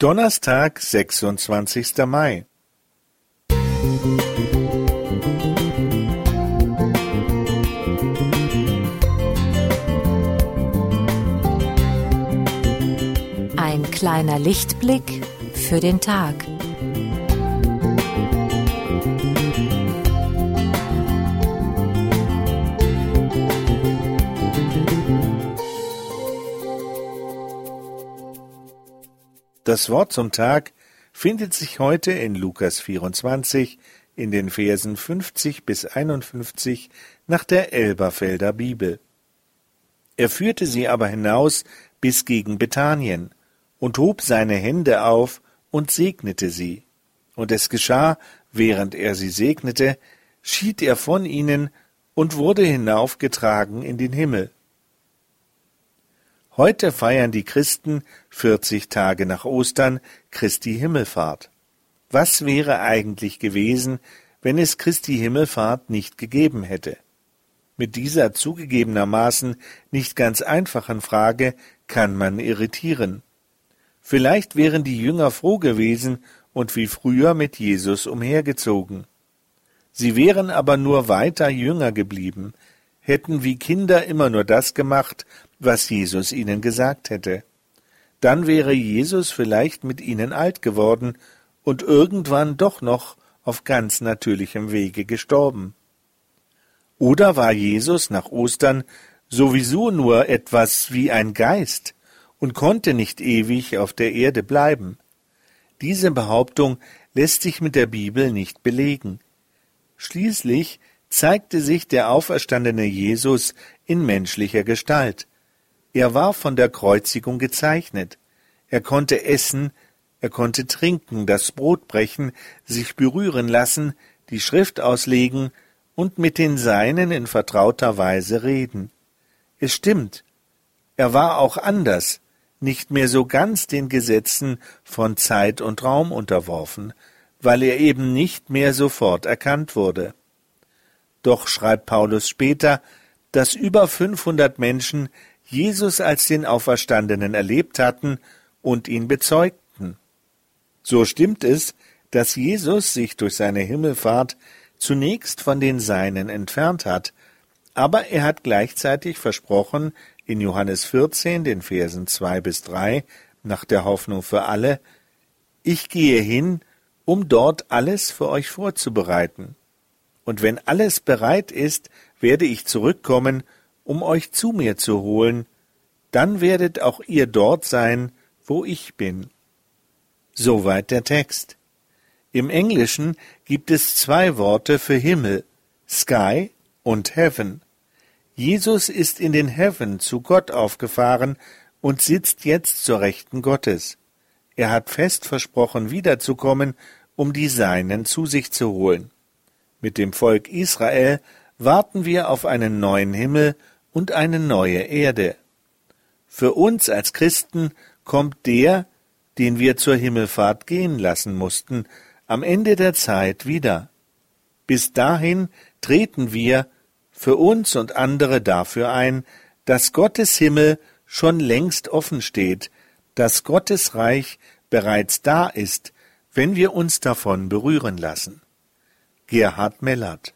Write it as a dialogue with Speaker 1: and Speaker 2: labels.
Speaker 1: Donnerstag, sechsundzwanzigster Mai.
Speaker 2: Ein kleiner Lichtblick für den Tag.
Speaker 1: Das Wort zum Tag findet sich heute in Lukas 24 in den Versen 50 bis 51 nach der Elberfelder Bibel. Er führte sie aber hinaus bis gegen Bethanien und hob seine Hände auf und segnete sie. Und es geschah, während er sie segnete, schied er von ihnen und wurde hinaufgetragen in den Himmel. Heute feiern die Christen 40 Tage nach Ostern Christi Himmelfahrt. Was wäre eigentlich gewesen, wenn es Christi Himmelfahrt nicht gegeben hätte? Mit dieser zugegebenermaßen nicht ganz einfachen Frage kann man irritieren. Vielleicht wären die Jünger froh gewesen und wie früher mit Jesus umhergezogen. Sie wären aber nur weiter Jünger geblieben, hätten wie Kinder immer nur das gemacht, was Jesus ihnen gesagt hätte. Dann wäre Jesus vielleicht mit ihnen alt geworden und irgendwann doch noch auf ganz natürlichem Wege gestorben. Oder war Jesus nach Ostern sowieso nur etwas wie ein Geist und konnte nicht ewig auf der Erde bleiben? Diese Behauptung lässt sich mit der Bibel nicht belegen. Schließlich zeigte sich der auferstandene Jesus in menschlicher Gestalt. Er war von der Kreuzigung gezeichnet. Er konnte essen, er konnte trinken, das Brot brechen, sich berühren lassen, die Schrift auslegen und mit den Seinen in vertrauter Weise reden. Es stimmt, er war auch anders, nicht mehr so ganz den Gesetzen von Zeit und Raum unterworfen, weil er eben nicht mehr sofort erkannt wurde. Doch schreibt Paulus später, dass über 500 Menschen Jesus als den Auferstandenen erlebt hatten und ihn bezeugten. So stimmt es, dass Jesus sich durch seine Himmelfahrt zunächst von den Seinen entfernt hat, aber er hat gleichzeitig versprochen, in Johannes 14, den Versen 2 bis 3, nach der Hoffnung für alle, ich gehe hin, um dort alles für euch vorzubereiten. Und wenn alles bereit ist, werde ich zurückkommen, um euch zu mir zu holen, dann werdet auch ihr dort sein, wo ich bin. Soweit der Text. Im Englischen gibt es zwei Worte für Himmel, Sky und Heaven. Jesus ist in den Heaven zu Gott aufgefahren und sitzt jetzt zur Rechten Gottes. Er hat fest versprochen, wiederzukommen, um die Seinen zu sich zu holen. Mit dem Volk Israel warten wir auf einen neuen Himmel und eine neue Erde. Für uns als Christen kommt der, den wir zur Himmelfahrt gehen lassen mussten, am Ende der Zeit wieder. Bis dahin treten wir für uns und andere dafür ein, dass Gottes Himmel schon längst offen steht, dass Gottes Reich bereits da ist, wenn wir uns davon berühren lassen. Gerhard Mellert